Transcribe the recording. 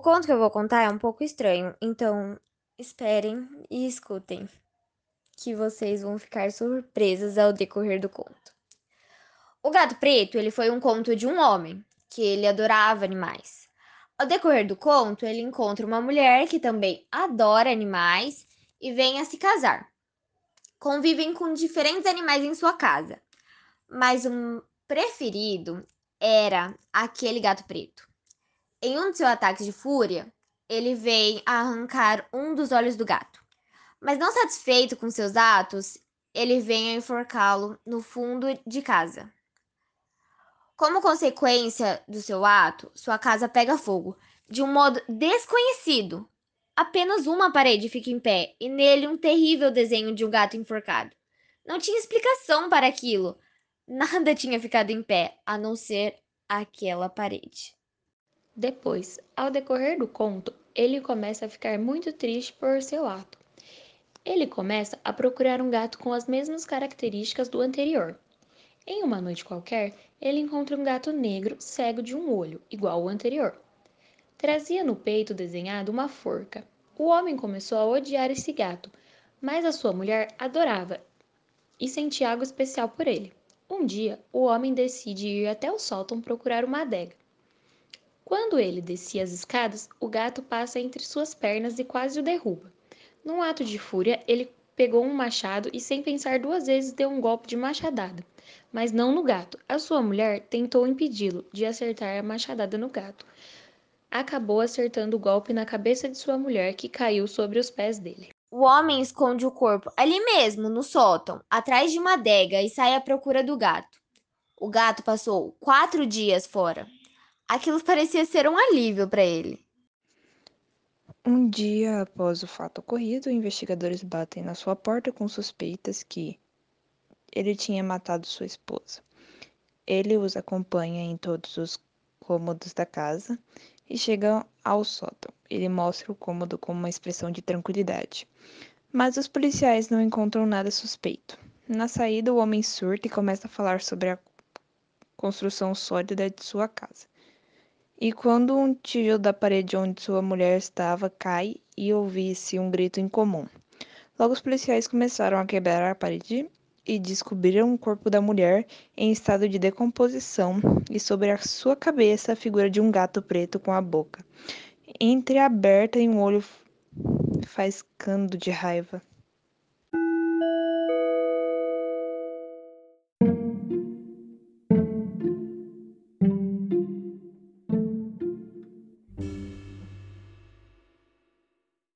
O conto que eu vou contar é um pouco estranho, então esperem e escutem, que vocês vão ficar surpresas ao decorrer do conto. O Gato Preto, ele foi um conto de um homem, que ele adorava animais. Ao decorrer do conto, ele encontra uma mulher que também adora animais e vem a se casar. Convivem com diferentes animais em sua casa, mas o preferido era aquele gato preto. Em um de seus ataques de fúria, ele vem arrancar um dos olhos do gato. Mas não satisfeito com seus atos, ele vem a enforcá-lo no fundo de casa. Como consequência do seu ato, sua casa pega fogo de um modo desconhecido. Apenas uma parede fica em pé e nele um terrível desenho de um gato enforcado. Não tinha explicação para aquilo. Nada tinha ficado em pé a não ser aquela parede. Depois, ao decorrer do conto, ele começa a ficar muito triste por seu ato. Ele começa a procurar um gato com as mesmas características do anterior. Em uma noite qualquer, ele encontra um gato negro cego de um olho, igual ao anterior. Trazia no peito desenhado uma forca. O homem começou a odiar esse gato, mas a sua mulher adorava e sentia algo especial por ele. Um dia, o homem decide ir até o sótão procurar uma adega. Quando ele descia as escadas, o gato passa entre suas pernas e quase o derruba. Num ato de fúria, ele pegou um machado e, sem pensar duas vezes, deu um golpe de machadada mas não no gato. A sua mulher tentou impedi-lo de acertar a machadada no gato. Acabou acertando o golpe na cabeça de sua mulher, que caiu sobre os pés dele. O homem esconde o corpo ali mesmo, no sótão, atrás de uma adega, e sai à procura do gato. O gato passou quatro dias fora. Aquilo parecia ser um alívio para ele. Um dia após o fato ocorrido, investigadores batem na sua porta com suspeitas que ele tinha matado sua esposa. Ele os acompanha em todos os cômodos da casa e chega ao sótão. Ele mostra o cômodo com uma expressão de tranquilidade. Mas os policiais não encontram nada suspeito. Na saída, o homem surta e começa a falar sobre a construção sólida de sua casa. E quando um tijolo da parede onde sua mulher estava cai e ouvi-se um grito incomum. Logo os policiais começaram a quebrar a parede e descobriram o corpo da mulher em estado de decomposição e sobre a sua cabeça a figura de um gato preto com a boca entreaberta e um olho faiscando de raiva.